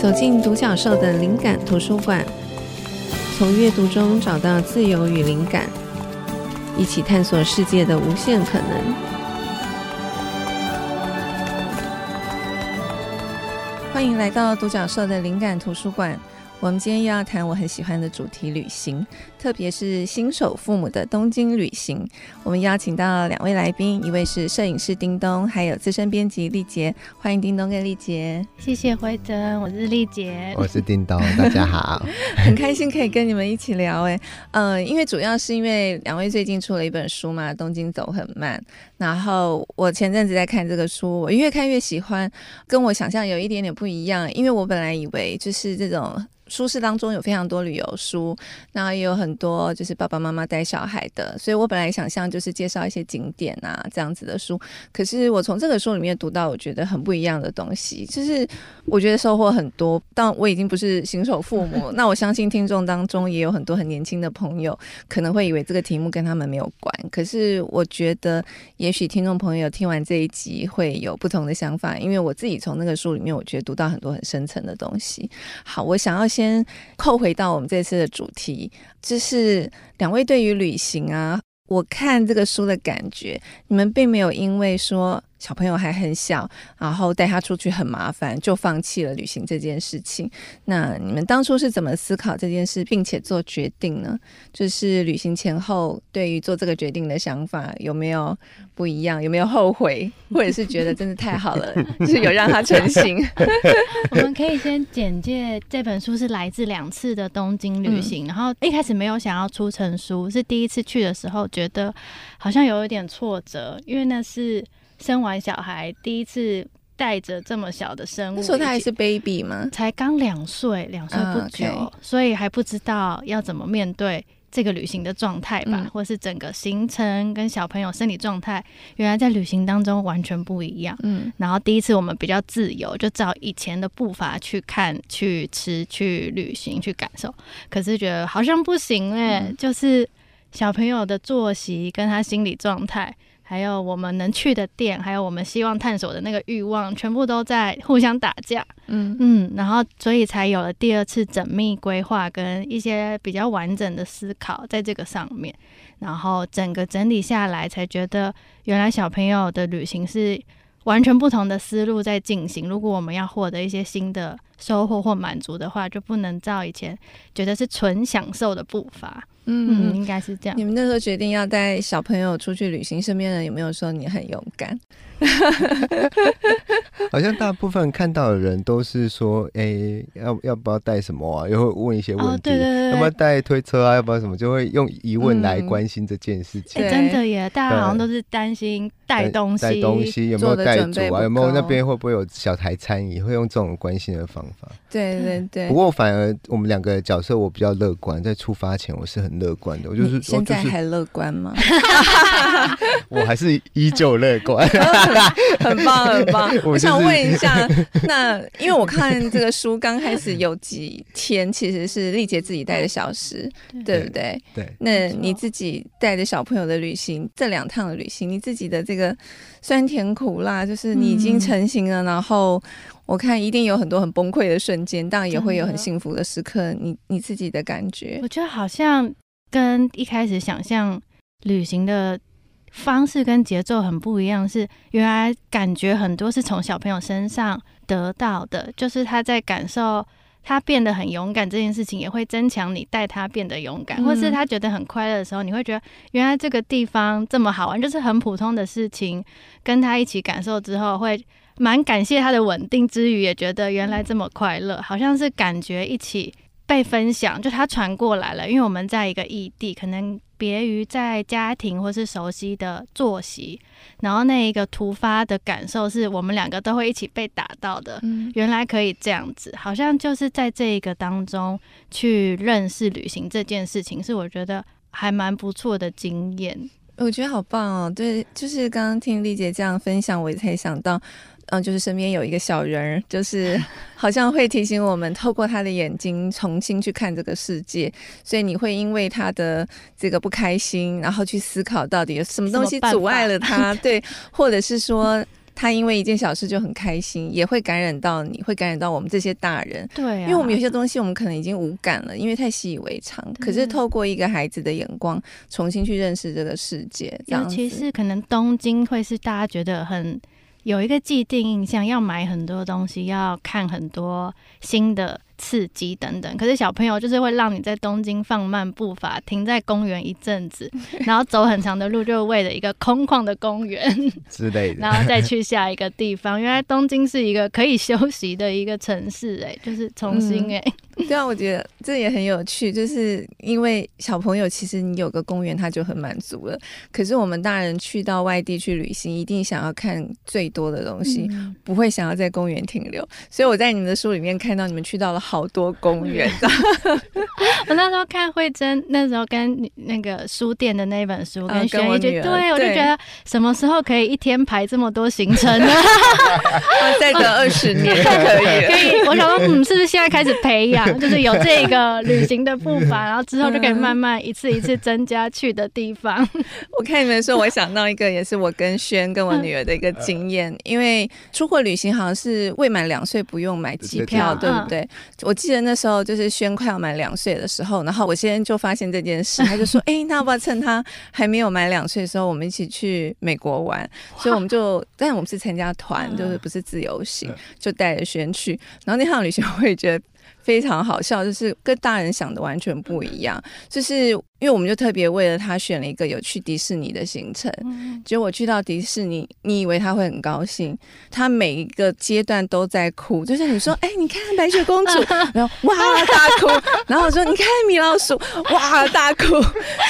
走进独角兽的灵感图书馆，从阅读中找到自由与灵感，一起探索世界的无限可能。欢迎来到独角兽的灵感图书馆。我们今天又要谈我很喜欢的主题——旅行，特别是新手父母的东京旅行。我们邀请到两位来宾，一位是摄影师丁东，还有资深编辑丽杰。欢迎丁东跟丽杰。谢谢惠贞，我是丽杰，我是叮咚，大家好，很开心可以跟你们一起聊。哎，嗯，因为主要是因为两位最近出了一本书嘛，《东京走很慢》。然后我前阵子在看这个书，我越看越喜欢，跟我想象有一点点不一样。因为我本来以为就是这种。书市当中有非常多旅游书，然后也有很多就是爸爸妈妈带小孩的，所以我本来想象就是介绍一些景点啊这样子的书，可是我从这个书里面读到我觉得很不一样的东西，就是我觉得收获很多。但我已经不是新手父母，那我相信听众当中也有很多很年轻的朋友，可能会以为这个题目跟他们没有关，可是我觉得也许听众朋友听完这一集会有不同的想法，因为我自己从那个书里面，我觉得读到很多很深层的东西。好，我想要。先扣回到我们这次的主题，就是两位对于旅行啊，我看这个书的感觉，你们并没有因为说。小朋友还很小，然后带他出去很麻烦，就放弃了旅行这件事情。那你们当初是怎么思考这件事，并且做决定呢？就是旅行前后对于做这个决定的想法有没有不一样？有没有后悔，或者是觉得真的太好了，就 是有让他成行？我们可以先简介这本书是来自两次的东京旅行，嗯、然后一开始没有想要出成书，是第一次去的时候觉得好像有一点挫折，因为那是。生完小孩第一次带着这么小的生物，那时候他还是 baby 吗？才刚两岁，两岁不久，uh. 所以还不知道要怎么面对这个旅行的状态吧，嗯、或是整个行程跟小朋友身体状态，原来在旅行当中完全不一样。嗯，然后第一次我们比较自由，就照以前的步伐去看、去吃、去旅行、去感受，可是觉得好像不行哎、欸，嗯、就是小朋友的作息跟他心理状态。还有我们能去的店，还有我们希望探索的那个欲望，全部都在互相打架。嗯嗯，然后所以才有了第二次缜密规划跟一些比较完整的思考在这个上面，然后整个整理下来，才觉得原来小朋友的旅行是完全不同的思路在进行。如果我们要获得一些新的收获或满足的话，就不能照以前觉得是纯享受的步伐。嗯，应该是这样。你们那时候决定要带小朋友出去旅行，身边人有没有说你很勇敢？好像大部分看到的人都是说，哎、欸，要要不要带什么啊？又会问一些问题，哦、对对对，要不要带推车啊？要不要什么？就会用疑问来关心这件事情。哎、嗯欸，真的耶，大家好像都是担心带东西，带东西有没有带足啊？有没有那边会不会有小台餐椅？会用这种关心的方法。对对对。不过反而我们两个角色，我比较乐观，在出发前我是很乐观的。我就是现在还乐观吗？我还是依旧乐观。很棒，很棒。我想问一下，那因为我看这个书刚开始有几天，其实是丽姐自己带的小时，对不对？对。那你自己带着小朋友的旅行，这两趟的旅行，你自己的这个酸甜苦辣，就是你已经成型了，然后我看一定有很多很崩溃的瞬间，当然也会有很幸福的时刻。你你自己的感觉？我觉得好像跟一开始想象旅行的。方式跟节奏很不一样，是原来感觉很多是从小朋友身上得到的，就是他在感受他变得很勇敢这件事情，也会增强你带他变得勇敢，或是他觉得很快乐的时候，你会觉得原来这个地方这么好玩，就是很普通的事情，跟他一起感受之后，会蛮感谢他的稳定之余，也觉得原来这么快乐，好像是感觉一起。被分享，就他传过来了，因为我们在一个异地，可能别于在家庭或是熟悉的作息，然后那一个突发的感受是我们两个都会一起被打到的。嗯，原来可以这样子，好像就是在这一个当中去认识旅行这件事情，是我觉得还蛮不错的经验。我觉得好棒哦，对，就是刚刚听丽姐这样分享，我才想到。嗯，就是身边有一个小人儿，就是 好像会提醒我们，透过他的眼睛重新去看这个世界。所以你会因为他的这个不开心，然后去思考到底有什么东西阻碍了他，对，或者是说他因为一件小事就很开心，也会感染到你，会感染到我们这些大人。对、啊，因为我们有些东西我们可能已经无感了，因为太习以为常。可是透过一个孩子的眼光，重新去认识这个世界，尤其是可能东京会是大家觉得很有一个既定印象，要买很多东西，要看很多新的。刺激等等，可是小朋友就是会让你在东京放慢步伐，停在公园一阵子，然后走很长的路，就为了一个空旷的公园之类的，然后再去下一个地方。原来东京是一个可以休息的一个城市，哎，就是重新哎、嗯。对啊，我觉得这也很有趣，就是因为小朋友其实你有个公园他就很满足了，可是我们大人去到外地去旅行，一定想要看最多的东西，嗯、不会想要在公园停留。所以我在你们的书里面看到你们去到了。好多公园，我那时候看慧珍，那时候跟那个书店的那本书，跟轩一句，对，我就觉得什么时候可以一天排这么多行程呢？再等二十年可以，可以。我想说，嗯，是不是现在开始培养，就是有这个旅行的步伐，然后之后就可以慢慢一次一次增加去的地方。我看你们说，我想到一个，也是我跟轩跟我女儿的一个经验，因为出国旅行好像是未满两岁不用买机票，对不对？我记得那时候就是轩快要满两岁的时候，然后我先就发现这件事，他就说：“哎、欸，那要不要趁他还没有满两岁的时候，我们一起去美国玩？”所以我们就，但我们是参加团，就是不是自由行，就带着轩去。然后那趟旅行我也觉得非常好笑，就是跟大人想的完全不一样，就是。因为我们就特别为了他选了一个有去迪士尼的行程，结果我去到迪士尼，你以为他会很高兴，他每一个阶段都在哭，就是你说，哎，你看白雪公主，然后哇大哭，然后我说你看米老鼠，哇大哭，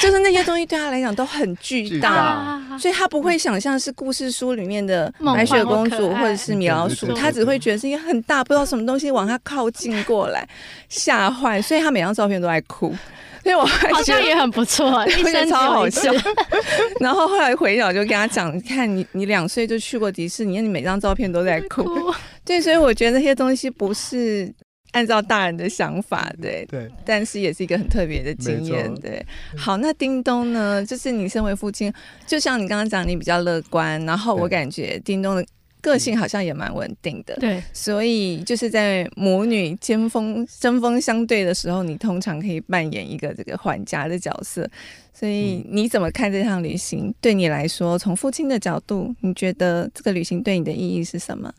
就是那些东西对他来讲都很巨大，所以他不会想象是故事书里面的白雪公主或者是米老鼠，他只会觉得是一个很大不知道什么东西往他靠近过来，吓坏，所以他每张照片都在哭。所以我好像也很不错，一生超好笑。然后后来回鸟就跟他讲，看你你两岁就去过迪士尼，你每张照片都在哭。对，所以我觉得那些东西不是按照大人的想法，对对，但是也是一个很特别的经验，对。好，那叮咚呢？就是你身为父亲，就像你刚刚讲，你比较乐观，然后我感觉叮咚的。个性好像也蛮稳定的，对，所以就是在母女尖锋针锋相对的时候，你通常可以扮演一个这个缓颊的角色。所以你怎么看这趟旅行？对你来说，从父亲的角度，你觉得这个旅行对你的意义是什么？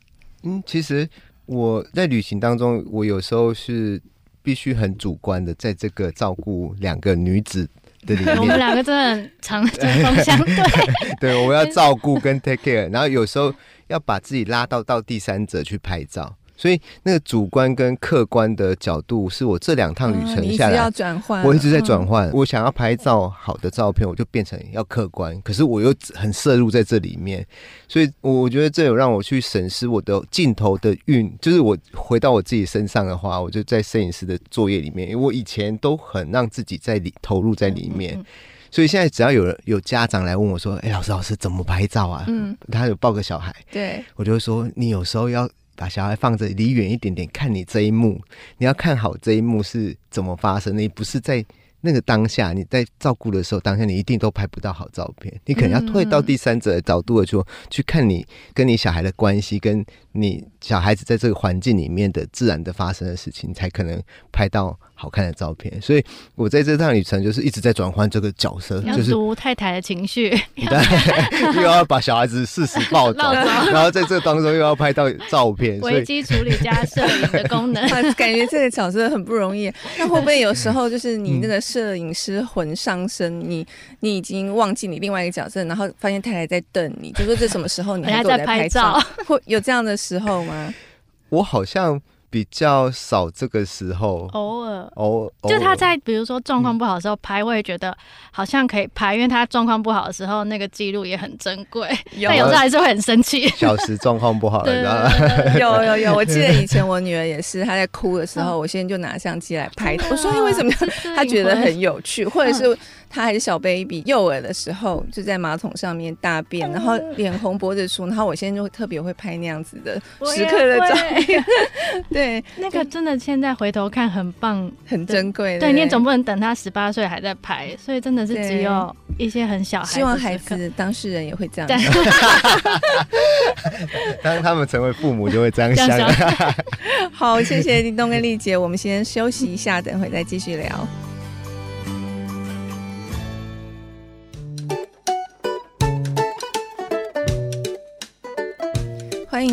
嗯，其实我在旅行当中，我有时候是必须很主观的，在这个照顾两个女子的里面，我们两个真的很 常针锋相对。对，我要照顾跟 take care，然后有时候。要把自己拉到到第三者去拍照，所以那个主观跟客观的角度是我这两趟旅程下来，要转换，我一直在转换。我想要拍照好的照片，我就变成要客观，可是我又很摄入在这里面，所以我觉得这有让我去审视我的镜头的运，就是我回到我自己身上的话，我就在摄影师的作业里面，因为我以前都很让自己在里投入在里面。所以现在只要有人有家长来问我说：“哎、欸，老师老师怎么拍照啊？”嗯，他有抱个小孩，对，我就会说：“你有时候要把小孩放着离远一点点，看你这一幕，你要看好这一幕是怎么发生的，你不是在。”那个当下你在照顾的时候，当下你一定都拍不到好照片。你可能要退到第三者的角度的说，去看你跟你小孩的关系，跟你小孩子在这个环境里面的自然的发生的事情，才可能拍到好看的照片。所以我在这趟旅程就是一直在转换这个角色，就是读太太的情绪，对，又要把小孩子适时抱走，然后在这当中又要拍到照片，危机处理加摄影的功能，感觉这个角色很不容易。那会不会有时候就是你那个？摄影师魂上身，你你已经忘记你另外一个角色，然后发现太太在瞪你，就说这什么时候你还在拍照？会有这样的时候吗？我好像。比较少这个时候，偶尔，偶尔，就他在比如说状况不好的时候拍，我也觉得好像可以拍，因为他状况不好的时候，那个记录也很珍贵。但有时候还是会很生气。小时状况不好，对有有有，我记得以前我女儿也是，她在哭的时候，我现在就拿相机来拍。我说你为什么？她觉得很有趣，或者是。她还是小 baby 幼儿的时候，就在马桶上面大便，然后脸红脖子粗，然后我现在就特别会拍那样子的时刻的照片。对 对，那个真的现在回头看很棒，很珍贵。对，你也总不能等他十八岁还在拍，所以真的是只有一些很小孩。希望孩子当事人也会这样。当他们成为父母，就会这样想。好，谢谢立东跟丽姐，我们先休息一下，等会再继续聊。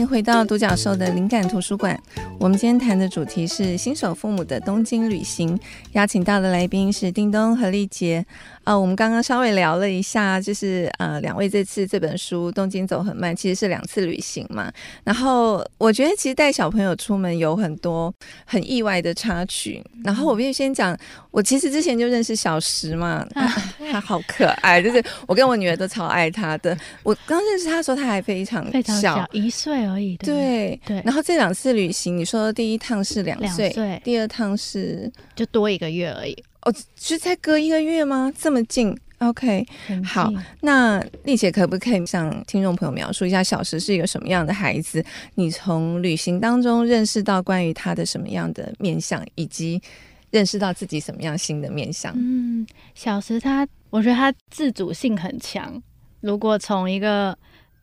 回到独角兽的灵感图书馆。我们今天谈的主题是新手父母的东京旅行，邀请到的来宾是叮咚和丽杰。呃，我们刚刚稍微聊了一下，就是呃，两位这次这本书《东京走很慢》其实是两次旅行嘛。然后我觉得其实带小朋友出门有很多很意外的插曲。然后我必须先讲，我其实之前就认识小石嘛，他，他好可爱，就是我跟我女儿都超爱他的。我刚认识他的时候，他还非常小，非常小，一岁而已。对对，对。然后这两次旅行，你说第一趟是两岁，第二趟是就多一个月而已。哦，是才隔一个月吗？这么近？OK，好。那丽姐可不可以向听众朋友描述一下小石是一个什么样的孩子？你从旅行当中认识到关于他的什么样的面相，以及认识到自己什么样新的面相？嗯，小石他，我觉得他自主性很强。如果从一个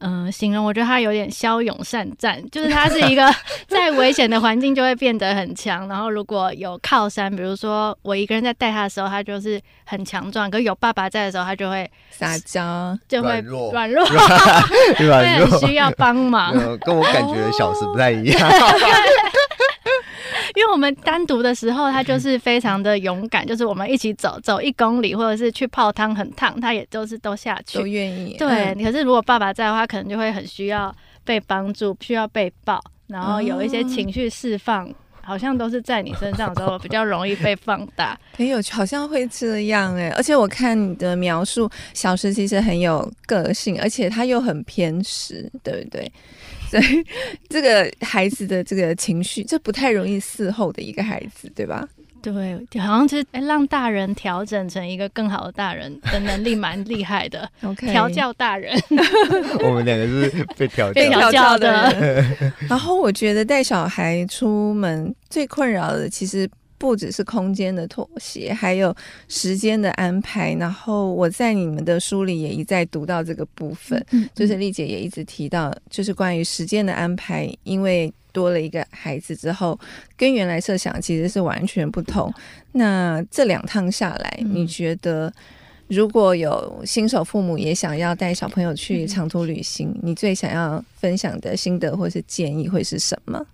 嗯，形容我觉得他有点骁勇善战，就是他是一个 在危险的环境就会变得很强，然后如果有靠山，比如说我一个人在带他的时候，他就是很强壮；可是有爸爸在的时候，他就会撒娇，就会软弱，软弱，很需要帮忙。跟我感觉的小时不太一样。因为我们单独的时候，他就是非常的勇敢，就是我们一起走走一公里，或者是去泡汤很烫，他也都是都下去，都愿意。对、嗯，可是如果爸爸在的话，可能就会很需要被帮助，需要被抱，然后有一些情绪释放、哦，好像都是在你身上的时候比较容易被放大。很有趣，好像会这样哎。而且我看你的描述，小石其实很有个性，而且他又很偏食，对不对？对，这个孩子的这个情绪，这不太容易伺候的一个孩子，对吧？对，好像就是让大人调整成一个更好的大人的能力蛮厉害的。OK，调教大人 我们两个是被调教被调教的。然后我觉得带小孩出门最困扰的，其实。不只是空间的妥协，还有时间的安排。然后我在你们的书里也一再读到这个部分，就是丽姐也一直提到，就是关于时间的安排，因为多了一个孩子之后，跟原来设想其实是完全不同。那这两趟下来，你觉得如果有新手父母也想要带小朋友去长途旅行，你最想要分享的心得或是建议会是什么？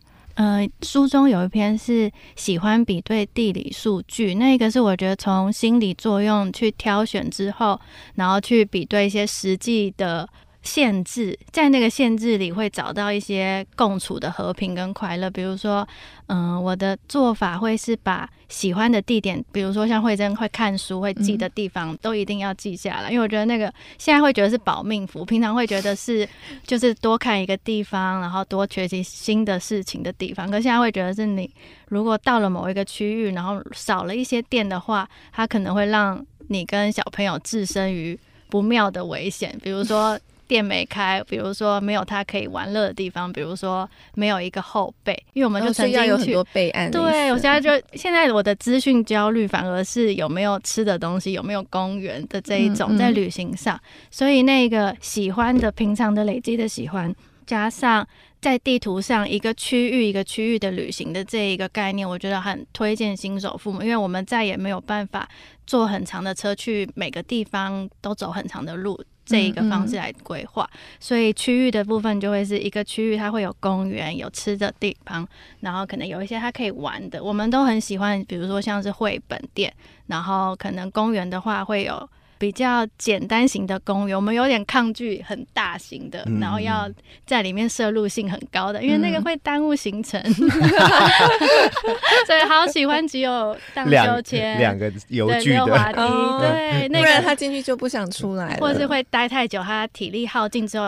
嗯，书中有一篇是喜欢比对地理数据，那个是我觉得从心理作用去挑选之后，然后去比对一些实际的。限制，在那个限制里会找到一些共处的和平跟快乐。比如说，嗯、呃，我的做法会是把喜欢的地点，比如说像慧珍会看书会记的地方，都一定要记下来，因为我觉得那个现在会觉得是保命符，平常会觉得是就是多看一个地方，然后多学习新的事情的地方。可现在会觉得是你如果到了某一个区域，然后少了一些店的话，它可能会让你跟小朋友置身于不妙的危险，比如说。店没开，比如说没有他可以玩乐的地方，比如说没有一个后备，因为我们就曾经有很多备案。对，我现在就现在我的资讯焦虑反而是有没有吃的东西，有没有公园的这一种在旅行上，所以那个喜欢的平常的累积的喜欢，加上在地图上一个区域一个区域的旅行的这一个概念，我觉得很推荐新手父母，因为我们再也没有办法坐很长的车去每个地方都走很长的路。这一个方式来规划，所以区域的部分就会是一个区域，它会有公园、有吃的地方，然后可能有一些它可以玩的。我们都很喜欢，比如说像是绘本店，然后可能公园的话会有。比较简单型的公园，我们有点抗拒很大型的，嗯、然后要在里面摄入性很高的，因为那个会耽误行程。嗯、所以好喜欢只有荡秋千、两个游具的。滑梯，哦、对，那个、不然他进去就不想出来，或者是会待太久，他体力耗尽之后，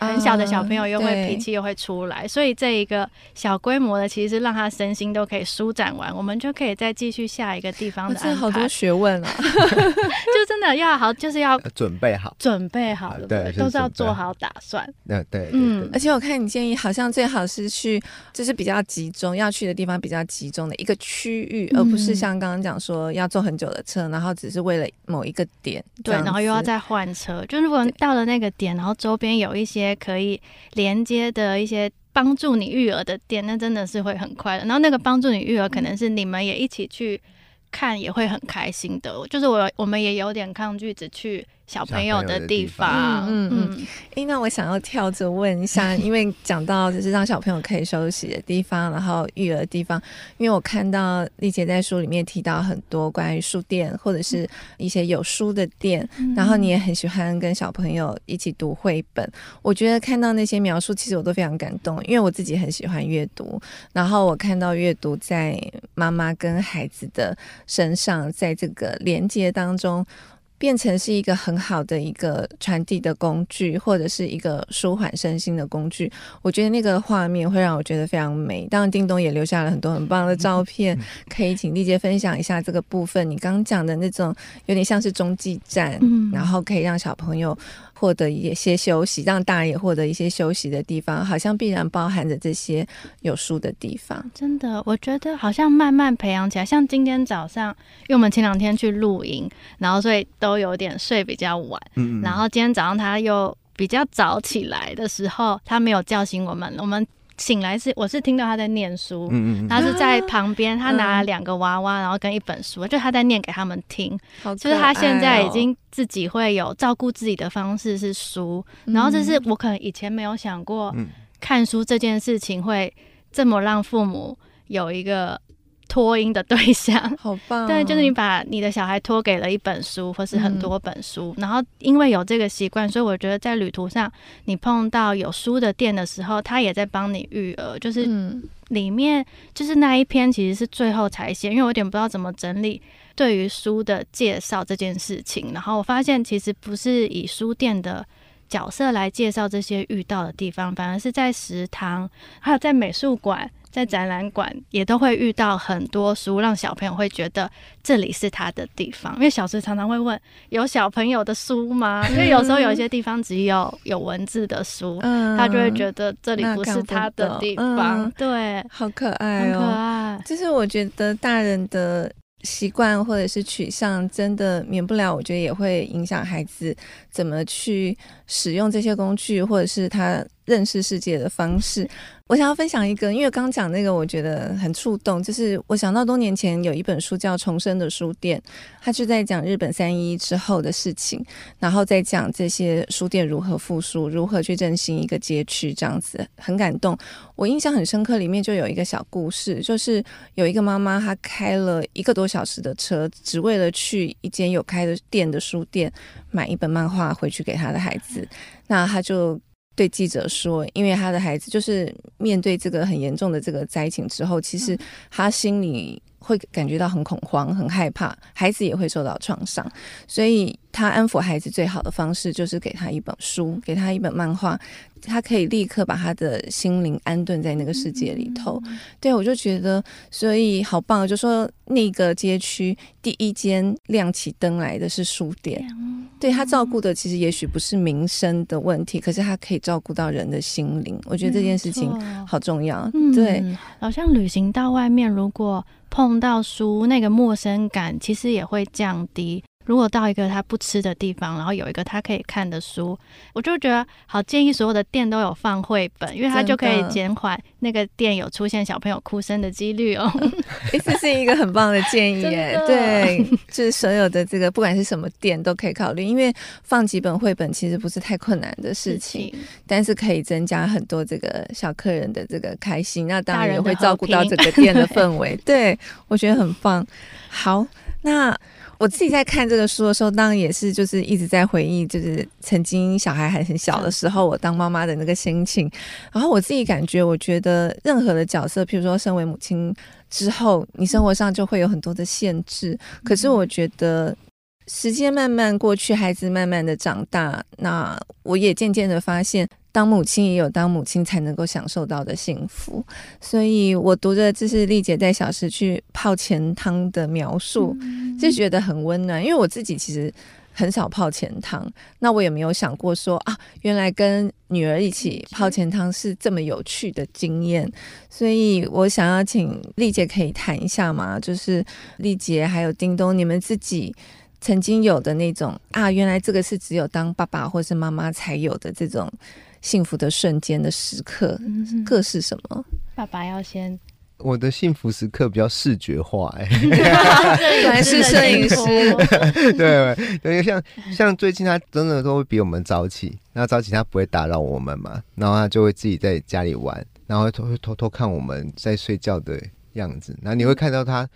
很小的小朋友又会脾气又会出来，所以这一个小规模的，其实让他身心都可以舒展完，我们就可以再继续下一个地方的安排。这好多学问啊，就真的要。道，好，就是要准备好，准备好了，对，都是要做好打算。对对，嗯，而且我看你建议，好像最好是去，就是比较集中，要去的地方比较集中的一个区域，而不是像刚刚讲说要坐很久的车，然后只是为了某一个点，对，然后又要再换车。就如果到了那个点，然后周边有一些可以连接的一些。帮助你育儿的店，那真的是会很快的。然后那个帮助你育儿，可能是你们也一起去看，也会很开心的。就是我我们也有点抗拒只去。小朋友的地方，嗯嗯，哎、欸，那我想要跳着问一下，因为讲到就是让小朋友可以休息的地方，然后育儿的地方，因为我看到丽姐在书里面提到很多关于书店或者是一些有书的店，嗯、然后你也很喜欢跟小朋友一起读绘本。我觉得看到那些描述，其实我都非常感动，因为我自己很喜欢阅读，然后我看到阅读在妈妈跟孩子的身上，在这个连接当中。变成是一个很好的一个传递的工具，或者是一个舒缓身心的工具。我觉得那个画面会让我觉得非常美。当然，叮咚也留下了很多很棒的照片，可以请丽姐分享一下这个部分。你刚刚讲的那种有点像是中继站，然后可以让小朋友。获得一些休息，让大人也获得一些休息的地方，好像必然包含着这些有书的地方。真的，我觉得好像慢慢培养起来。像今天早上，因为我们前两天去露营，然后所以都有点睡比较晚。嗯嗯。然后今天早上他又比较早起来的时候，他没有叫醒我们，我们。醒来是我是听到他在念书，嗯嗯，他是在旁边，他拿了两个娃娃，然后跟一本书，就他在念给他们听。就是他现在已经自己会有照顾自己的方式是书，然后这是我可能以前没有想过，看书这件事情会这么让父母有一个。托婴的对象，好棒！对，就是你把你的小孩托给了一本书，或是很多本书，嗯、然后因为有这个习惯，所以我觉得在旅途上，你碰到有书的店的时候，他也在帮你育儿。就是里面就是那一篇其实是最后才写，因为我有点不知道怎么整理对于书的介绍这件事情。然后我发现其实不是以书店的角色来介绍这些遇到的地方，反而是在食堂，还有在美术馆。在展览馆也都会遇到很多书，让小朋友会觉得这里是他的地方。因为小时常常会问：“有小朋友的书吗？”因为有时候有一些地方只有有文字的书，嗯、他就会觉得这里不是他的地方。嗯、对，好可爱哦，可爱。就是我觉得大人的习惯或者是取向，真的免不了，我觉得也会影响孩子怎么去使用这些工具，或者是他认识世界的方式。我想要分享一个，因为刚讲那个，我觉得很触动。就是我想到多年前有一本书叫《重生的书店》，它就在讲日本三一之后的事情，然后再讲这些书店如何复苏，如何去振兴一个街区，这样子很感动。我印象很深刻，里面就有一个小故事，就是有一个妈妈，她开了一个多小时的车，只为了去一间有开的店的书店买一本漫画回去给她的孩子。那她就。对记者说，因为他的孩子就是面对这个很严重的这个灾情之后，其实他心里会感觉到很恐慌、很害怕，孩子也会受到创伤，所以他安抚孩子最好的方式就是给他一本书，给他一本漫画。他可以立刻把他的心灵安顿在那个世界里头。对，我就觉得，所以好棒。就说那个街区第一间亮起灯来的是书店，对，他照顾的其实也许不是民生的问题，可是他可以照顾到人的心灵。我觉得这件事情好重要。对，好像旅行到外面，如果碰到书，那个陌生感其实也会降低。如果到一个他不吃的地方，然后有一个他可以看的书，我就觉得好建议所有的店都有放绘本，因为他就可以减缓那个店有出现小朋友哭声的几率哦。这是一个很棒的建议耶，对，就是所有的这个不管是什么店都可以考虑，因为放几本绘本其实不是太困难的事情，事情但是可以增加很多这个小客人的这个开心，那当然也会照顾到整个店的氛围。对，我觉得很棒。好，那。我自己在看这个书的时候，当然也是就是一直在回忆，就是曾经小孩还很小的时候，我当妈妈的那个心情。然后我自己感觉，我觉得任何的角色，譬如说身为母亲之后，你生活上就会有很多的限制。可是我觉得时间慢慢过去，孩子慢慢的长大，那我也渐渐的发现。当母亲也有当母亲才能够享受到的幸福，所以我读着这是丽姐在小时去泡钱汤的描述，就觉得很温暖。因为我自己其实很少泡钱汤。那我也没有想过说啊，原来跟女儿一起泡钱汤是这么有趣的经验。所以我想要请丽姐可以谈一下嘛，就是丽姐还有叮咚，你们自己曾经有的那种啊，原来这个是只有当爸爸或是妈妈才有的这种幸福的瞬间的时刻，嗯、各是什么？爸爸要先。我的幸福时刻比较视觉化，哎，本来是摄影师，对，因为 像像最近他真的都会比我们早起，那早起他不会打扰我们嘛，然后他就会自己在家里玩，然后会偷偷偷看我们在睡觉的样子，然后你会看到他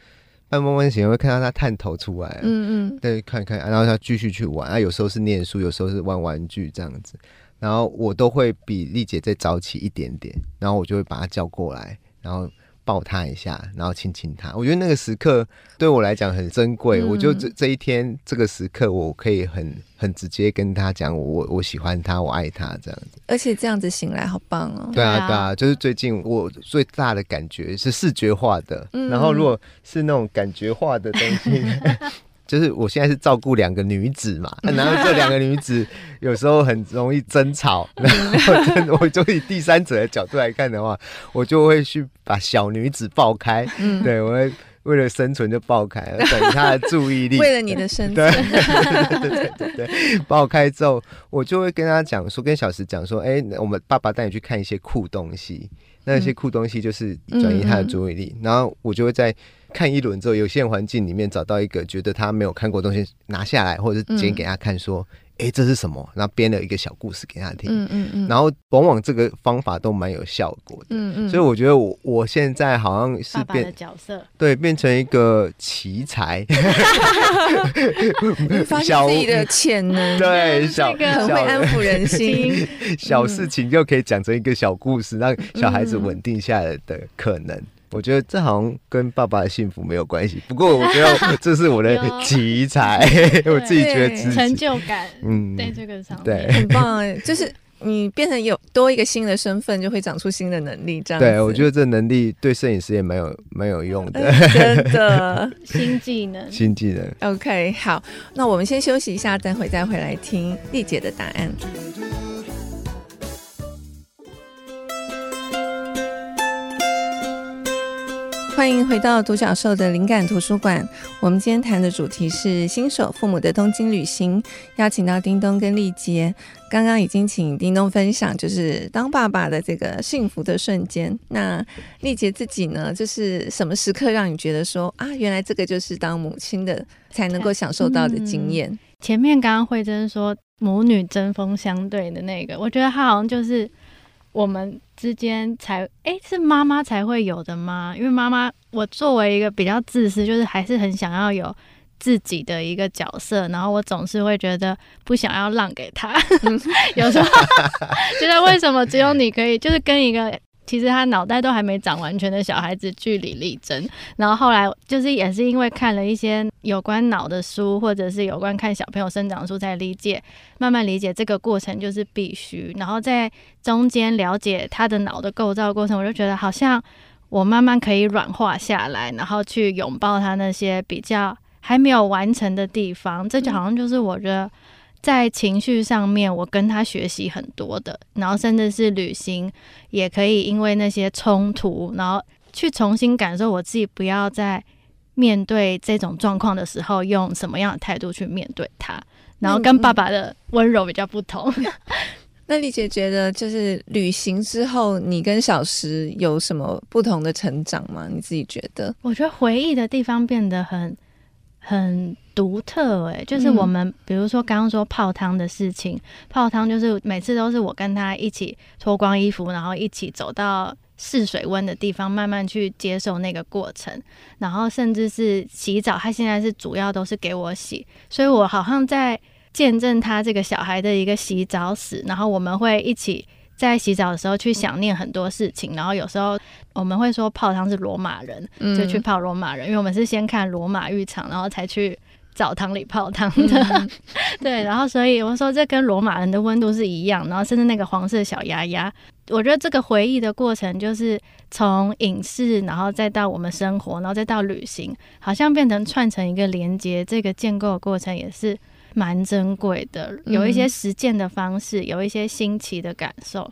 半梦半醒，会看到他探头出来，嗯嗯，对，看看，然后他继续去玩，啊，有时候是念书，有时候是玩玩具这样子，然后我都会比丽姐再早起一点点，然后我就会把他叫过来，然后。抱他一下，然后亲亲他。我觉得那个时刻对我来讲很珍贵。嗯、我就这这一天这个时刻，我可以很很直接跟他讲，我我喜欢他，我爱他这样子。而且这样子醒来好棒哦。对啊，对啊，就是最近我最大的感觉是视觉化的。嗯、然后如果是那种感觉化的东西。就是我现在是照顾两个女子嘛，然后这两个女子有时候很容易争吵，然后我就以第三者的角度来看的话，我就会去把小女子抱开，嗯、对我会为了生存就抱开，转移她的注意力，为了你的生存，对对对对对，抱开之后，我就会跟她讲说，跟小石讲说，哎、欸，我们爸爸带你去看一些酷东西，那些酷东西就是转移她的注意力，嗯、然后我就会在。看一轮之后，有限环境里面找到一个觉得他没有看过的东西，拿下来或者是剪给他看，说：“哎、嗯欸，这是什么？”然后编了一个小故事给他听。嗯嗯嗯。然后往往这个方法都蛮有效果的。嗯嗯。所以我觉得我我现在好像是变的角色，对，变成一个奇才，发现自己的潜能，对，小很会安抚人心，小事情就可以讲成一个小故事，让小孩子稳定下来的可能。我觉得这好像跟爸爸的幸福没有关系，不过我觉得这是我的 奇才，我自己觉得成就感，嗯，在这个上面对，很棒哎，就是你变成有多一个新的身份，就会长出新的能力，这样。对，我觉得这能力对摄影师也蛮有蛮有用的，真的 新技能，新技能。OK，好，那我们先休息一下，等会再回来听丽姐的答案。欢迎回到独角兽的灵感图书馆。我们今天谈的主题是新手父母的东京旅行，邀请到叮咚跟丽杰。刚刚已经请叮咚分享，就是当爸爸的这个幸福的瞬间。那丽杰自己呢，就是什么时刻让你觉得说啊，原来这个就是当母亲的才能够享受到的经验？前面刚刚慧珍说母女针锋相对的那个，我觉得他好像就是。我们之间才哎，是妈妈才会有的吗？因为妈妈，我作为一个比较自私，就是还是很想要有自己的一个角色，然后我总是会觉得不想要让给他，有时候觉得为什么只有你可以，就是跟一个。其实他脑袋都还没长完全的小孩子据理力争，然后后来就是也是因为看了一些有关脑的书，或者是有关看小朋友生长书，才理解，慢慢理解这个过程就是必须。然后在中间了解他的脑的构造过程，我就觉得好像我慢慢可以软化下来，然后去拥抱他那些比较还没有完成的地方。这就好像就是我觉得。在情绪上面，我跟他学习很多的，然后甚至是旅行，也可以因为那些冲突，然后去重新感受我自己，不要在面对这种状况的时候，用什么样的态度去面对他，然后跟爸爸的温柔比较不同。嗯嗯、那丽姐觉得，就是旅行之后，你跟小石有什么不同的成长吗？你自己觉得？我觉得回忆的地方变得很很。独特哎、欸，就是我们比如说刚刚说泡汤的事情，嗯、泡汤就是每次都是我跟他一起脱光衣服，然后一起走到试水温的地方，慢慢去接受那个过程，然后甚至是洗澡，他现在是主要都是给我洗，所以我好像在见证他这个小孩的一个洗澡史，然后我们会一起在洗澡的时候去想念很多事情，然后有时候我们会说泡汤是罗马人，就去泡罗马人，嗯、因为我们是先看罗马浴场，然后才去。澡堂里泡汤的，嗯、对，然后所以我说这跟罗马人的温度是一样，然后甚至那个黄色小鸭鸭，我觉得这个回忆的过程就是从影视，然后再到我们生活，然后再到旅行，好像变成串成一个连接，这个建构的过程也是蛮珍贵的，有一些实践的方式，有一些新奇的感受。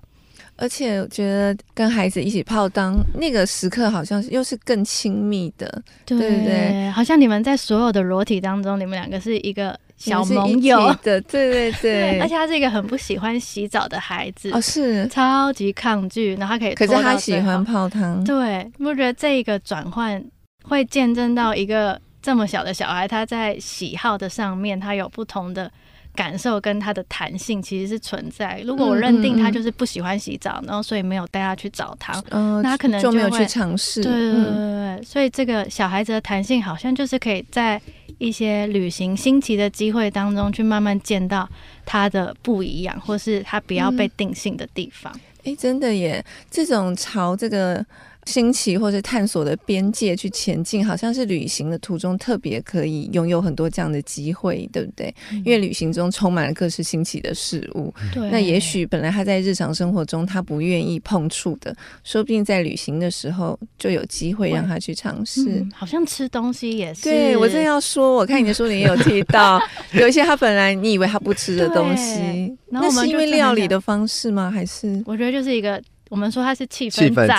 而且我觉得跟孩子一起泡汤那个时刻，好像又是更亲密的，对不对，对？好像你们在所有的裸体当中，你们两个是一个小盟友的，对对对，对。而且他是一个很不喜欢洗澡的孩子，哦，是超级抗拒，然后他可以，可是他喜欢泡汤。对，我觉得这一个转换会见证到一个这么小的小孩，他在喜好的上面，他有不同的。感受跟他的弹性其实是存在。如果我认定他就是不喜欢洗澡，嗯嗯、然后所以没有带他去澡堂，嗯、那他可能就，就没有去尝试。对对对对，嗯、所以这个小孩子的弹性好像就是可以在一些旅行新奇的机会当中去慢慢见到他的不一样，或是他不要被定性的地方。哎、嗯，真的耶，这种朝这个。新奇或者探索的边界去前进，好像是旅行的途中特别可以拥有很多这样的机会，对不对？嗯、因为旅行中充满了各式新奇的事物。对，那也许本来他在日常生活中他不愿意碰触的，说不定在旅行的时候就有机会让他去尝试、嗯。好像吃东西也是。对，我正要说，我看你的书里也有提到，有一些他本来你以为他不吃的东西，那是因为料理的方式吗？还是？我觉得就是一个。我们说他是气氛仔，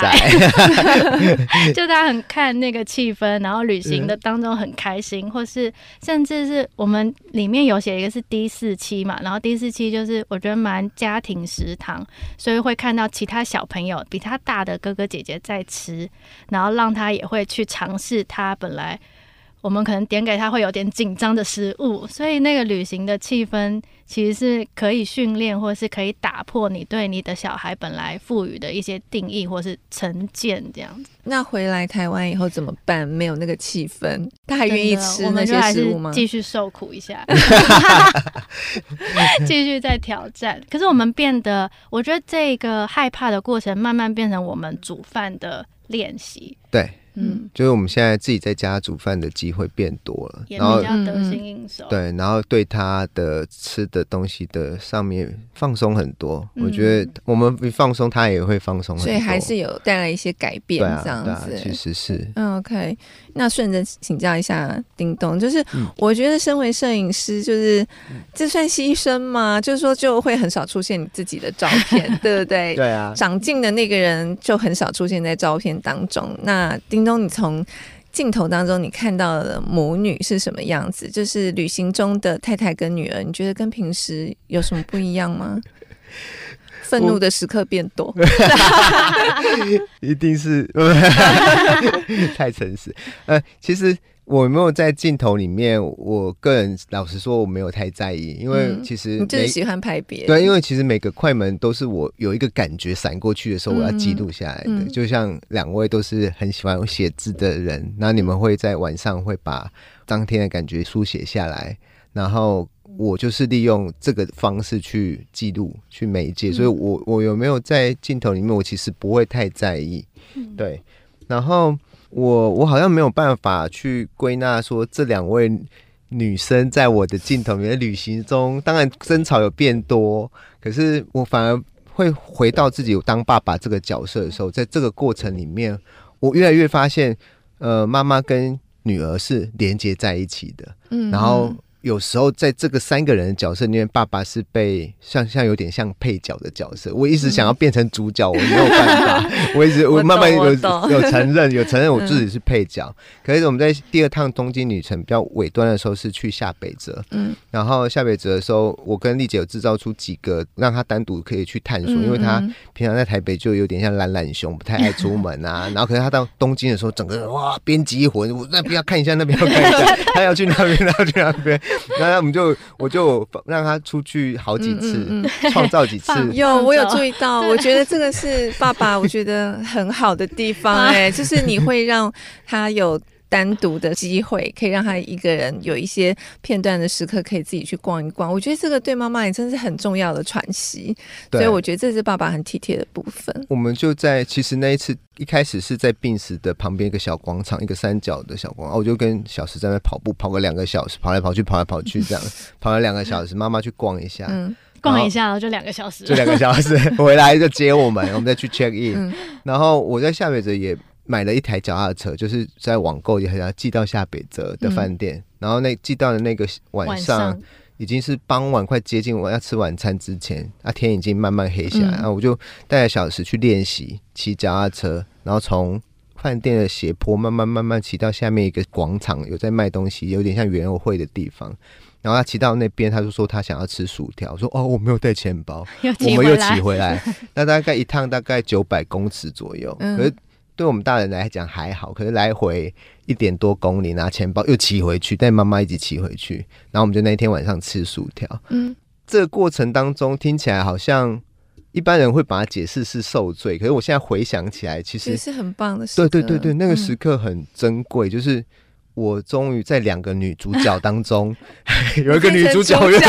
就他很看那个气氛，然后旅行的当中很开心，或是甚至是我们里面有写一个是第四期嘛，然后第四期就是我觉得蛮家庭食堂，所以会看到其他小朋友比他大的哥哥姐姐在吃，然后让他也会去尝试他本来。我们可能点给他会有点紧张的食物，所以那个旅行的气氛其实是可以训练，或是可以打破你对你的小孩本来赋予的一些定义或是成见这样子。那回来台湾以后怎么办？没有那个气氛，他还愿意吃那些食物吗？继续受苦一下，继续再挑战。可是我们变得，我觉得这个害怕的过程慢慢变成我们煮饭的练习。对。嗯，就是我们现在自己在家煮饭的机会变多了，然后比较得心应手。对，然后对他的吃的东西的上面放松很多。嗯、我觉得我们一放松，他也会放松很多。所以还是有带来一些改变，这样子。对啊，啊，其实是。嗯，OK。那顺着请教一下叮咚，就是我觉得身为摄影师，就是这算牺牲吗？就是说就会很少出现你自己的照片，对不对？对啊。长进的那个人就很少出现在照片当中。那叮。东，你从镜头当中你看到的母女是什么样子？就是旅行中的太太跟女儿，你觉得跟平时有什么不一样吗？愤怒的时刻变多，一定是 太诚实。呃，其实。我有没有在镜头里面？我个人老实说，我没有太在意，因为其实、嗯、你就是喜欢拍别人。对，因为其实每个快门都是我有一个感觉闪过去的时候，我要记录下来的。嗯、就像两位都是很喜欢写字的人，那你们会在晚上会把当天的感觉书写下来，然后我就是利用这个方式去记录、去媒介。所以我我有没有在镜头里面？我其实不会太在意。对，然后。我我好像没有办法去归纳说，这两位女生在我的镜头里面旅行中，当然争吵有变多，可是我反而会回到自己当爸爸这个角色的时候，在这个过程里面，我越来越发现，呃，妈妈跟女儿是连接在一起的，嗯，然后。有时候在这个三个人的角色里面，爸爸是被像像有点像配角的角色。我一直想要变成主角，我没有办法。我一直我慢慢有有承认，有承认我自己是配角。可是我们在第二趟东京旅程比较尾端的时候，是去下北泽。嗯，然后下北泽的时候，我跟丽姐有制造出几个让她单独可以去探索，因为她平常在台北就有点像懒懒熊，不太爱出门啊。然后可是她到东京的时候，整个人哇编辑魂，我那边要看一下，那边要看一下，她要去那边，她要去那边。然后我们就我就让他出去好几次，创、嗯嗯嗯、造几次。有我有注意到，我觉得这个是爸爸，我觉得很好的地方 哎、欸，就是你会让他有。单独的机会，可以让他一个人有一些片段的时刻，可以自己去逛一逛。我觉得这个对妈妈也真是很重要的喘息。所以我觉得这是爸爸很体贴的部分。我们就在其实那一次一开始是在病死的旁边一个小广场，一个三角的小广场，我就跟小石在那跑步，跑个两个小时，跑来跑去，跑来跑去这样，跑了两个小时。妈妈去逛一下，嗯，逛一下，然后就两个小时，就两个小时回来就接我们，我们再去 check in。嗯、然后我在下北泽也。买了一台脚踏车，就是在网购也很想寄到下北泽的饭店，嗯、然后那寄到的那个晚上，已经是傍晚快接近我要吃晚餐之前，啊，天已经慢慢黑下来，然后、嗯啊、我就带着小时去练习骑脚踏车，然后从饭店的斜坡慢慢慢慢骑到下面一个广场，有在卖东西，有点像园游会的地方。然后他骑到那边，他就说他想要吃薯条，我说哦，我没有带钱包，我们又骑回来，那大概一趟大概九百公尺左右，嗯、可是。对我们大人来讲还好，可是来回一点多公里，拿钱包又骑回去，带妈妈一起骑回去，然后我们就那天晚上吃薯条。嗯，这个过程当中听起来好像一般人会把它解释是受罪，可是我现在回想起来，其实也是很棒的时刻。对对对对，那个时刻很珍贵，嗯、就是。我终于在两个女主角当中，有一个女主角愿意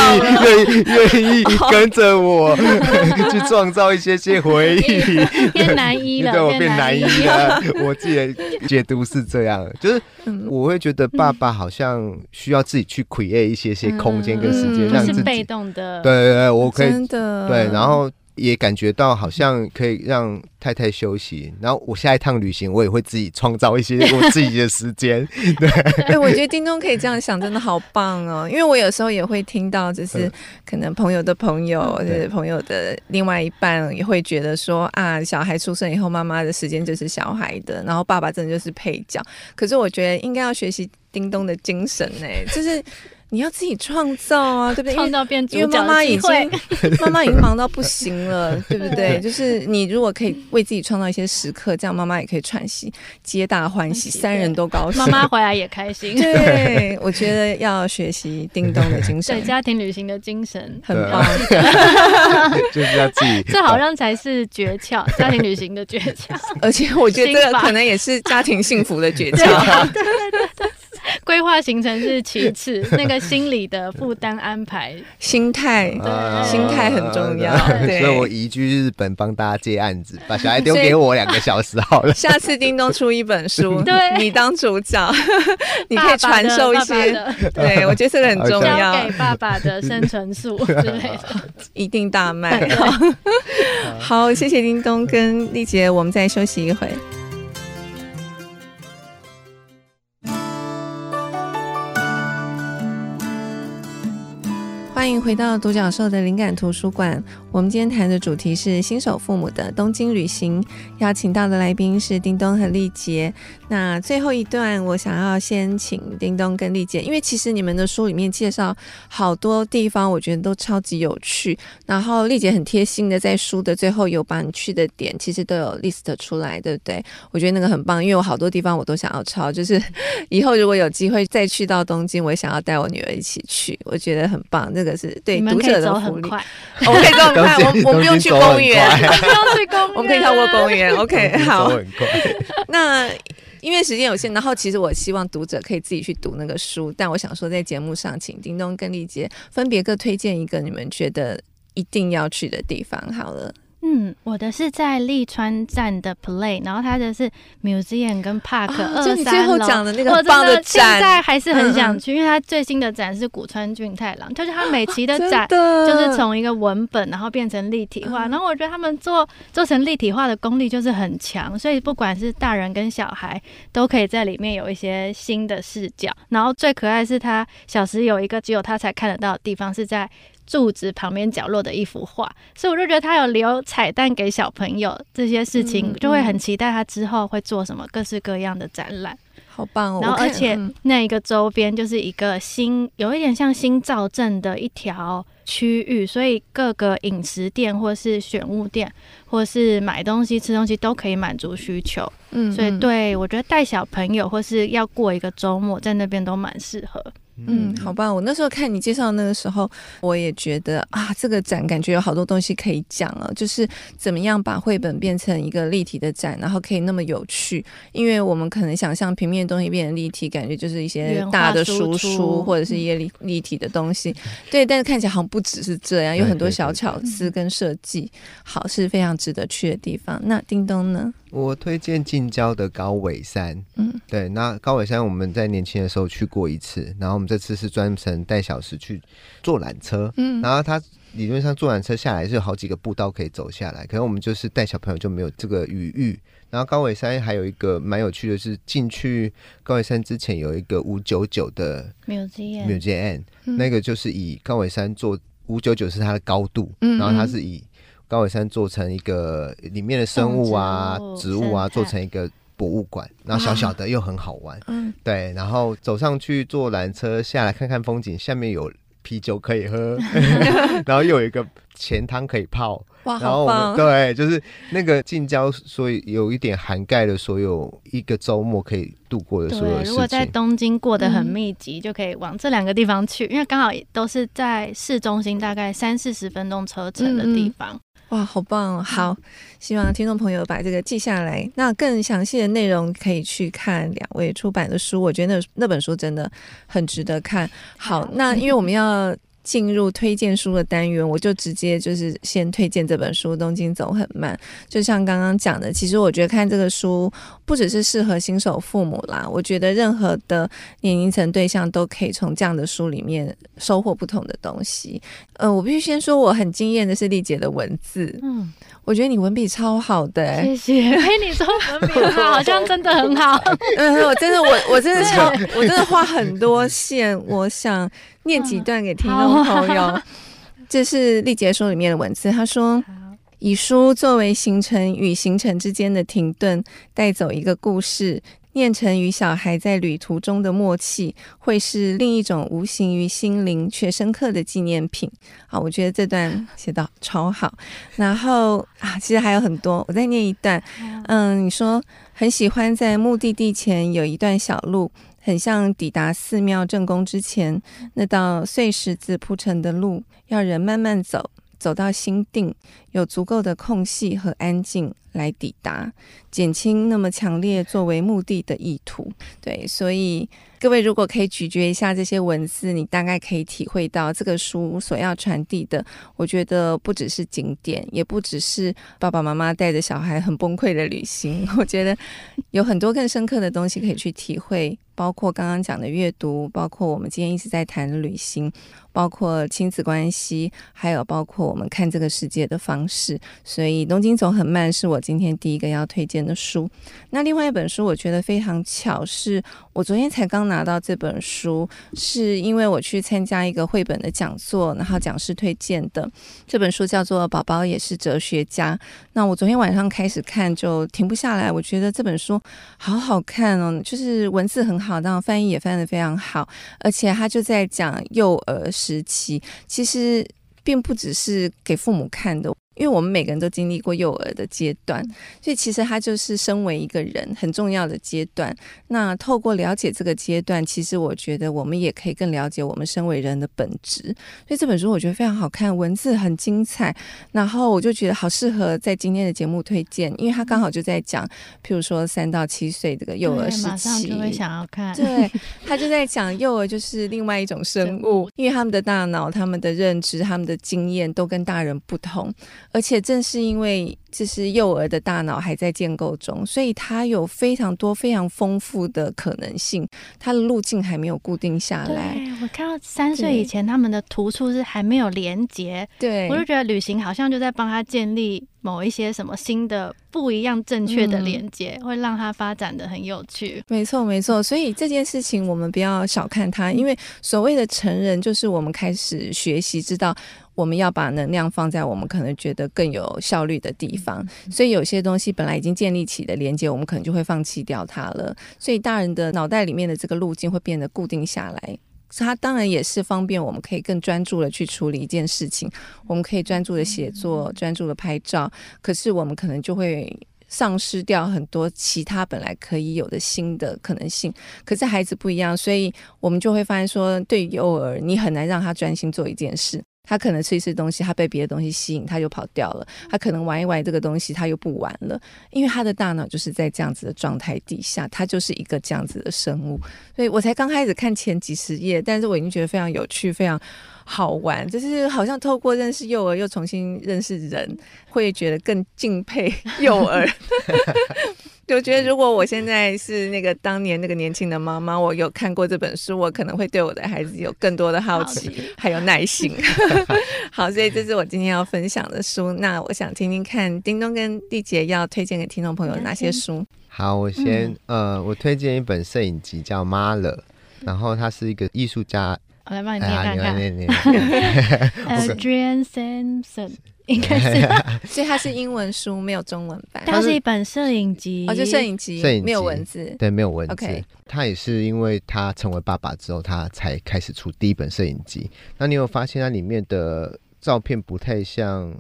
愿意愿意跟着我 去创造一些些回忆，变男一了，对我变男一了。我自己的解读是这样，就是我会觉得爸爸好像需要自己去 create 一些些空间跟时间，让自己被动的。对对对，我可以对，然后。也感觉到好像可以让太太休息，然后我下一趟旅行我也会自己创造一些我自己的时间。对，哎、欸，我觉得叮咚可以这样想，真的好棒哦！因为我有时候也会听到，就是可能朋友的朋友，就是朋友的另外一半也会觉得说啊，小孩出生以后，妈妈的时间就是小孩的，然后爸爸真的就是配角。可是我觉得应该要学习叮咚的精神呢，就是。你要自己创造啊，对不对？创造变主角，因为妈妈已经 妈妈已经忙到不行了，对不对？就是你如果可以为自己创造一些时刻，这样妈妈也可以喘息，皆大欢喜，三人都高兴，妈妈回来也开心。对，我觉得要学习叮咚的精神，对家庭旅行的精神很棒，就是要自己，这好像才是诀窍，家庭旅行的诀窍。而且我觉得这个可能也是家庭幸福的诀窍。对对对对。规划行程是其次，那个心理的负担安排，心态，心态很重要。所以我移居日本帮大家接案子，把小孩丢给我两个小时好了。下次叮咚出一本书，对，你当主角，你可以传授一些。对，我觉得这个很重要。交给爸爸的生存术之类的，一定大卖。好，谢谢叮咚跟丽姐，我们再休息一会。欢迎回到独角兽的灵感图书馆。我们今天谈的主题是新手父母的东京旅行，邀请到的来宾是叮咚和丽杰。那最后一段，我想要先请叮咚跟丽姐，因为其实你们的书里面介绍好多地方，我觉得都超级有趣。然后丽姐很贴心的在书的最后有把你去的点，其实都有 list 出来，对不对？我觉得那个很棒，因为我好多地方我都想要抄，就是以后如果有机会再去到东京，我也想要带我女儿一起去，我觉得很棒。那个是对读者的福利，我可以这么。我我不用去公园，不用去公园，我们可以跳过公园。OK，好。那因为时间有限，然后其实我希望读者可以自己去读那个书，但我想说，在节目上，请叮咚跟丽姐分别各推荐一个你们觉得一定要去的地方。好了。嗯，我的是在利川站的 Play，然后他的是 Museum 跟 Park 二三楼。就你最后讲的那个很棒的展，现在还是很想去，嗯、因为它最新的展是古川俊太郎，就是他每期的展就是从一个文本，然后变成立体化，然后我觉得他们做做成立体化的功力就是很强，所以不管是大人跟小孩都可以在里面有一些新的视角。然后最可爱是他小时有一个只有他才看得到的地方是在。柱子旁边角落的一幅画，所以我就觉得他有留彩蛋给小朋友，这些事情就会很期待他之后会做什么各式各样的展览，好棒哦！然后而且那一个周边就是一个新，有一点像新造镇的一条区域，所以各个饮食店或是选物店或是买东西吃东西都可以满足需求。嗯，所以对我觉得带小朋友或是要过一个周末在那边都蛮适合。嗯，好吧。我那时候看你介绍那个时候，我也觉得啊，这个展感觉有好多东西可以讲啊，就是怎么样把绘本变成一个立体的展，然后可以那么有趣。因为我们可能想象平面的东西变成立体，感觉就是一些大的书书或者是一些立立体的东西。对，但是看起来好像不只是这样，有很多小巧思跟设计，好，是非常值得去的地方。那叮咚呢？我推荐近郊的高尾山，嗯，对，那高尾山我们在年轻的时候去过一次，然后我们这次是专程带小时去坐缆车，嗯，然后他理论上坐缆车下来是有好几个步道可以走下来，可能我们就是带小朋友就没有这个余裕。然后高尾山还有一个蛮有趣的是，进去高尾山之前有一个五九九的 museum，museum，那个就是以高尾山做五九九是它的高度，嗯嗯，然后它是以高尾山做成一个里面的生物啊、植物啊，做成一个博物馆，然后小小的又很好玩，嗯，对，然后走上去坐缆车下来看看风景，下面有啤酒可以喝，然后又有一个钱汤可以泡，哇，然后我们对，就是那个近郊，所以有一点涵盖了所有一个周末可以度过的所有事情。如果在东京过得很密集，嗯，就可以往这两个地方去，因为刚好都是在市中心，大概三四十分钟车程的地方。哇，好棒！好，希望听众朋友把这个记下来。那更详细的内容可以去看两位出版的书，我觉得那那本书真的很值得看。好，那因为我们要。进入推荐书的单元，我就直接就是先推荐这本书《东京走很慢》。就像刚刚讲的，其实我觉得看这个书不只是适合新手父母啦，我觉得任何的年龄层对象都可以从这样的书里面收获不同的东西。呃，我必须先说，我很惊艳的是丽姐的文字，嗯，我觉得你文笔超好的，欸，谢谢。哎，你说文笔好，好像真的很好。嗯，我真的，我我真的超，我真的画很多线，我想。念几段给听众朋友，这是丽杰书里面的文字。他说：“以书作为行程与行程之间的停顿，带走一个故事，念成与小孩在旅途中的默契，会是另一种无形于心灵却深刻的纪念品。”好，我觉得这段写的超好。然后啊，其实还有很多，我再念一段。嗯，你说很喜欢在目的地前有一段小路。很像抵达寺庙正宫之前那道碎石子铺成的路，要人慢慢走，走到心定，有足够的空隙和安静。来抵达，减轻那么强烈作为目的的意图。对，所以。各位如果可以咀嚼一下这些文字，你大概可以体会到这个书所要传递的。我觉得不只是景点，也不只是爸爸妈妈带着小孩很崩溃的旅行。我觉得有很多更深刻的东西可以去体会，包括刚刚讲的阅读，包括我们今天一直在谈的旅行，包括亲子关系，还有包括我们看这个世界的方式。所以《东京走很慢》是我今天第一个要推荐的书。那另外一本书，我觉得非常巧，是我昨天才刚拿。到这本书，是因为我去参加一个绘本的讲座，然后讲师推荐的。这本书叫做《宝宝也是哲学家》。那我昨天晚上开始看，就停不下来。我觉得这本书好好看哦，就是文字很好，然后翻译也翻得非常好，而且他就在讲幼儿时期，其实并不只是给父母看的。因为我们每个人都经历过幼儿的阶段，所以其实他就是身为一个人很重要的阶段。那透过了解这个阶段，其实我觉得我们也可以更了解我们身为人的本质。所以这本书我觉得非常好看，文字很精彩。然后我就觉得好适合在今天的节目推荐，因为他刚好就在讲，譬如说三到七岁这个幼儿时期，马上就会想要看。对，他就在讲幼儿就是另外一种生物，因为他们的大脑、他们的认知、他们的经验都跟大人不同。而且正是因为就是幼儿的大脑还在建构中，所以它有非常多非常丰富的可能性，它的路径还没有固定下来。对，我看到三岁以前他们的突触是还没有连接，对，我就觉得旅行好像就在帮他建立某一些什么新的不一样正确的连接，嗯，会让他发展的很有趣。没错，没错。所以这件事情我们不要小看它，因为所谓的成人就是我们开始学习知道。我们要把能量放在我们可能觉得更有效率的地方，所以有些东西本来已经建立起的连接，我们可能就会放弃掉它了。所以大人的脑袋里面的这个路径会变得固定下来，它当然也是方便我们可以更专注的去处理一件事情，我们可以专注的写作，专注的拍照。可是我们可能就会丧失掉很多其他本来可以有的新的可能性。可是孩子不一样，所以我们就会发现说，对于幼儿，你很难让他专心做一件事。他可能吃一吃东西，他被别的东西吸引，他就跑掉了。他可能玩一玩这个东西，他又不玩了，因为他的大脑就是在这样子的状态底下，他就是一个这样子的生物。所以我才刚开始看前几十页，但是我已经觉得非常有趣，非常好玩，就是好像透过认识幼儿又重新认识人，会觉得更敬佩 幼儿。我觉得如果我现在是那个当年那个年轻的妈妈，我有看过这本书，我可能会对我的孩子有更多的好奇，好还有耐心。好，所以这是我今天要分享的书。那我想听听看，叮咚跟丽姐要推荐给听众朋友哪些书？好，我先、嗯、呃，我推荐一本摄影集叫《妈了》，然后他是一个艺术家。我来帮你念看看。Adrian Sampson 应该是，所以它是英文书，没有中文版。它是一本摄影集，哦，就摄影集，摄影没有文字，对，没有文字。他也是因为他成为爸爸之后，他才开始出第一本摄影集。那你有发现它里面的照片不太像？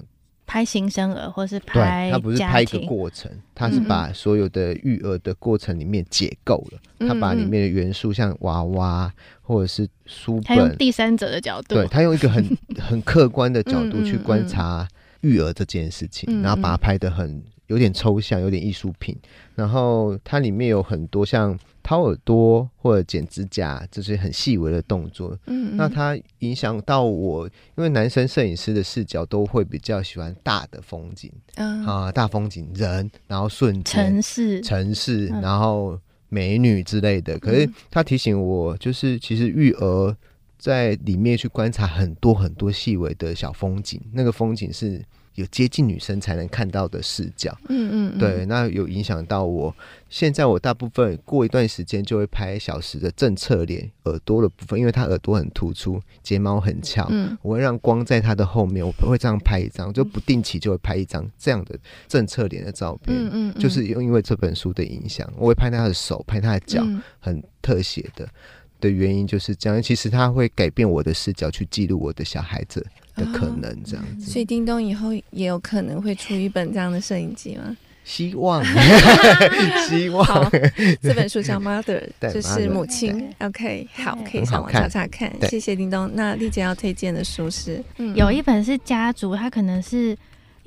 拍新生儿，或是拍，他不是拍一个过程，他是把所有的育儿的过程里面解构了。他、嗯、把里面的元素，像娃娃或者是书本，他用第三者的角度，对他用一个很 很客观的角度去观察育儿这件事情，然后把它拍的很有点抽象，有点艺术品。然后它里面有很多像。掏耳朵或者剪指甲，这些很细微的动作。嗯，嗯，那它影响到我，因为男生摄影师的视角都会比较喜欢大的风景，嗯、啊，大风景人，然后瞬间城市，城市，然后美女之类的。嗯、可是他提醒我，就是其实育儿在里面去观察很多很多细微的小风景，那个风景是。有接近女生才能看到的视角，嗯嗯，嗯，对，那有影响到我。现在我大部分过一段时间就会拍小时的正侧脸、耳朵的部分，因为他耳朵很突出，睫毛很翘，嗯，我会让光在他的后面，我不会这样拍一张，就不定期就会拍一张这样的正侧脸的照片，嗯嗯，嗯，就是因为这本书的影响，我会拍他的手，拍他的脚，很特写的的原因就是这样。其实他会改变我的视角去记录我的小孩子。的可能这样子，哦，所以叮咚以后也有可能会出一本这样的摄影集吗？希望，希望。这本书叫《Mother 》，就是母亲。OK，好，可以上网查查看。谢谢叮咚。那丽姐要推荐的书是，嗯，有一本是家族，它可能是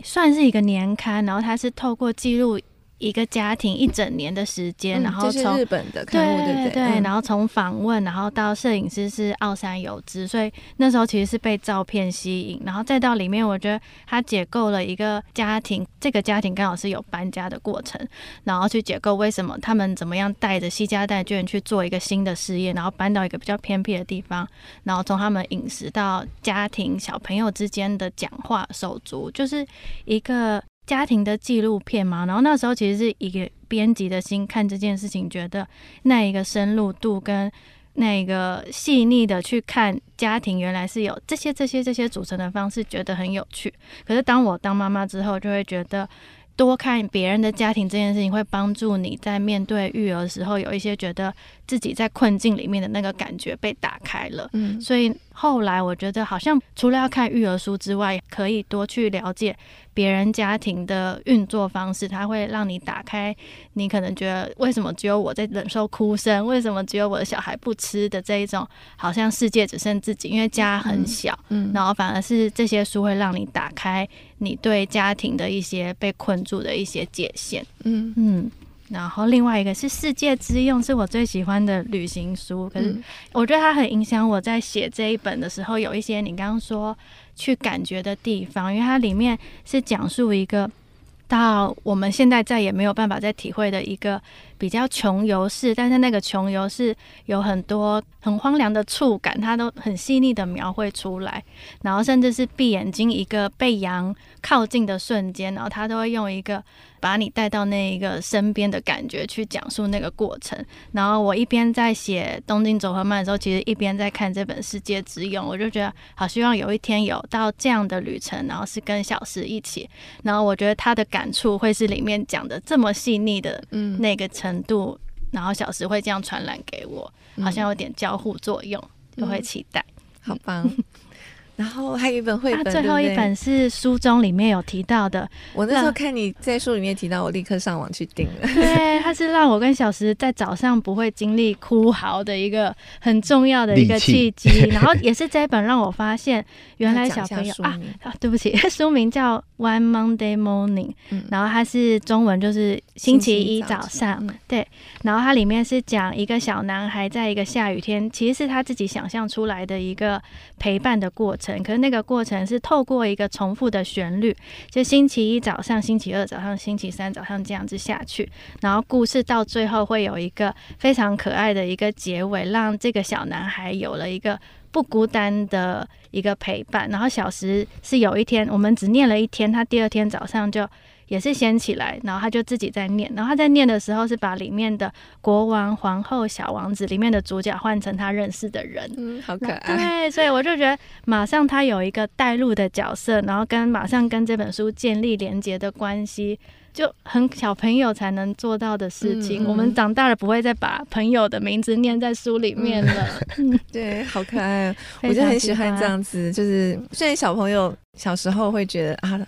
算是一个年刊，然后它是透过记录。一个家庭一整年的时间，嗯、然后从日本的刊物对对，对、嗯，然后从访问，然后到摄影师是奥山有之，所以那时候其实是被照片吸引，然后再到里面，我觉得他解构了一个家庭，这个家庭刚好是有搬家的过程，然后去解构为什么他们怎么样带着西家带眷去做一个新的事业，然后搬到一个比较偏僻的地方，然后从他们饮食到家庭小朋友之间的讲话手足，就是一个。家庭的纪录片嘛，然后那时候其实是一个编辑的心看这件事情，觉得那一个深入度跟那个细腻的去看家庭，原来是有这些这些这些组成的方式，觉得很有趣。可是当我当妈妈之后，就会觉得。多看别人的家庭这件事情，会帮助你在面对育儿的时候，有一些觉得自己在困境里面的那个感觉被打开了。嗯，所以后来我觉得，好像除了要看育儿书之外，可以多去了解别人家庭的运作方式，它会让你打开你可能觉得为什么只有我在忍受哭声，为什么只有我的小孩不吃的这一种，好像世界只剩自己，因为家很小。嗯，然后反而是这些书会让你打开。你对家庭的一些被困住的一些界限，嗯嗯，然后另外一个是《世界之用》，是我最喜欢的旅行书，可是我觉得它很影响我在写这一本的时候，有一些你刚刚说去感觉的地方，因为它里面是讲述一个到我们现在再也没有办法再体会的一个。比较穷游式，但是那个穷游是有很多很荒凉的触感，它都很细腻的描绘出来。然后甚至是闭眼睛一个被羊靠近的瞬间，然后他都会用一个把你带到那一个身边的感觉去讲述那个过程。然后我一边在写《东京走很慢》的时候，其实一边在看这本《世界之勇》，我就觉得好希望有一天有到这样的旅程，然后是跟小时一起。然后我觉得他的感触会是里面讲的这么细腻的那个程。程度，然后小时会这样传染给我，好像有点交互作用，就会期待，嗯、好棒。然后还有一本绘本，最后一本是书中里面有提到的。我那时候看你在书里面提到，我立刻上网去订了。对，它是让我跟小石在早上不会经历哭嚎的一个很重要的一个契机。然后也是这一本让我发现，原来小朋友啊，啊，对不起，书名叫 One Monday Morning，嗯，然后它是中文就是星期一早上，嗯。对，然后它里面是讲一个小男孩在一个下雨天，其实是他自己想象出来的一个陪伴的过程。可是那个过程是透过一个重复的旋律，就星期一早上、星期二早上、星期三早上这样子下去，然后故事到最后会有一个非常可爱的一个结尾，让这个小男孩有了一个不孤单的一个陪伴。然后小时是有一天，我们只念了一天，他第二天早上就。也是掀起来，然后他就自己在念，然后他在念的时候是把里面的国王、皇后、小王子里面的主角换成他认识的人，嗯，好可爱。对，所以我就觉得马上他有一个带入的角色，然后跟马上跟这本书建立连接的关系，就很小朋友才能做到的事情。我们长大了不会再把朋友的名字念在书里面了。嗯、对，好可爱，我就很喜欢这样子。就是虽然小朋友小时候会觉得啊，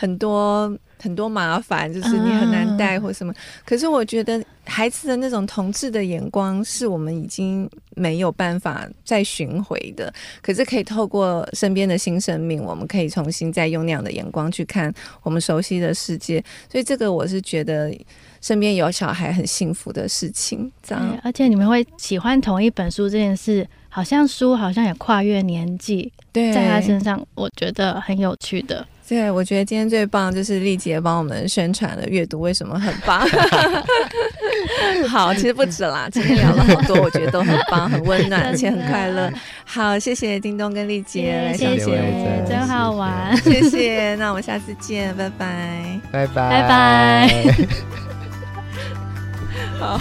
很多。很多麻烦，就是你很难带或什么。Uh, 可是我觉得孩子的那种同志的眼光，是我们已经没有办法再寻回的。可是可以透过身边的新生命，我们可以重新再用那样的眼光去看我们熟悉的世界。所以这个我是觉得身边有小孩很幸福的事情。这样，而且你们会喜欢同一本书这件事，好像书好像也跨越年纪，对，在他身上我觉得很有趣的。对，我觉得今天最棒就是丽姐帮我们宣传了阅读为什么很棒。好，其实不止啦，今天聊了好多，我觉得都很棒，很温暖，而且很快乐。好，谢谢叮咚跟丽姐来上节目，真好玩，谢谢。那我们下次见，拜拜，拜拜，拜拜。好。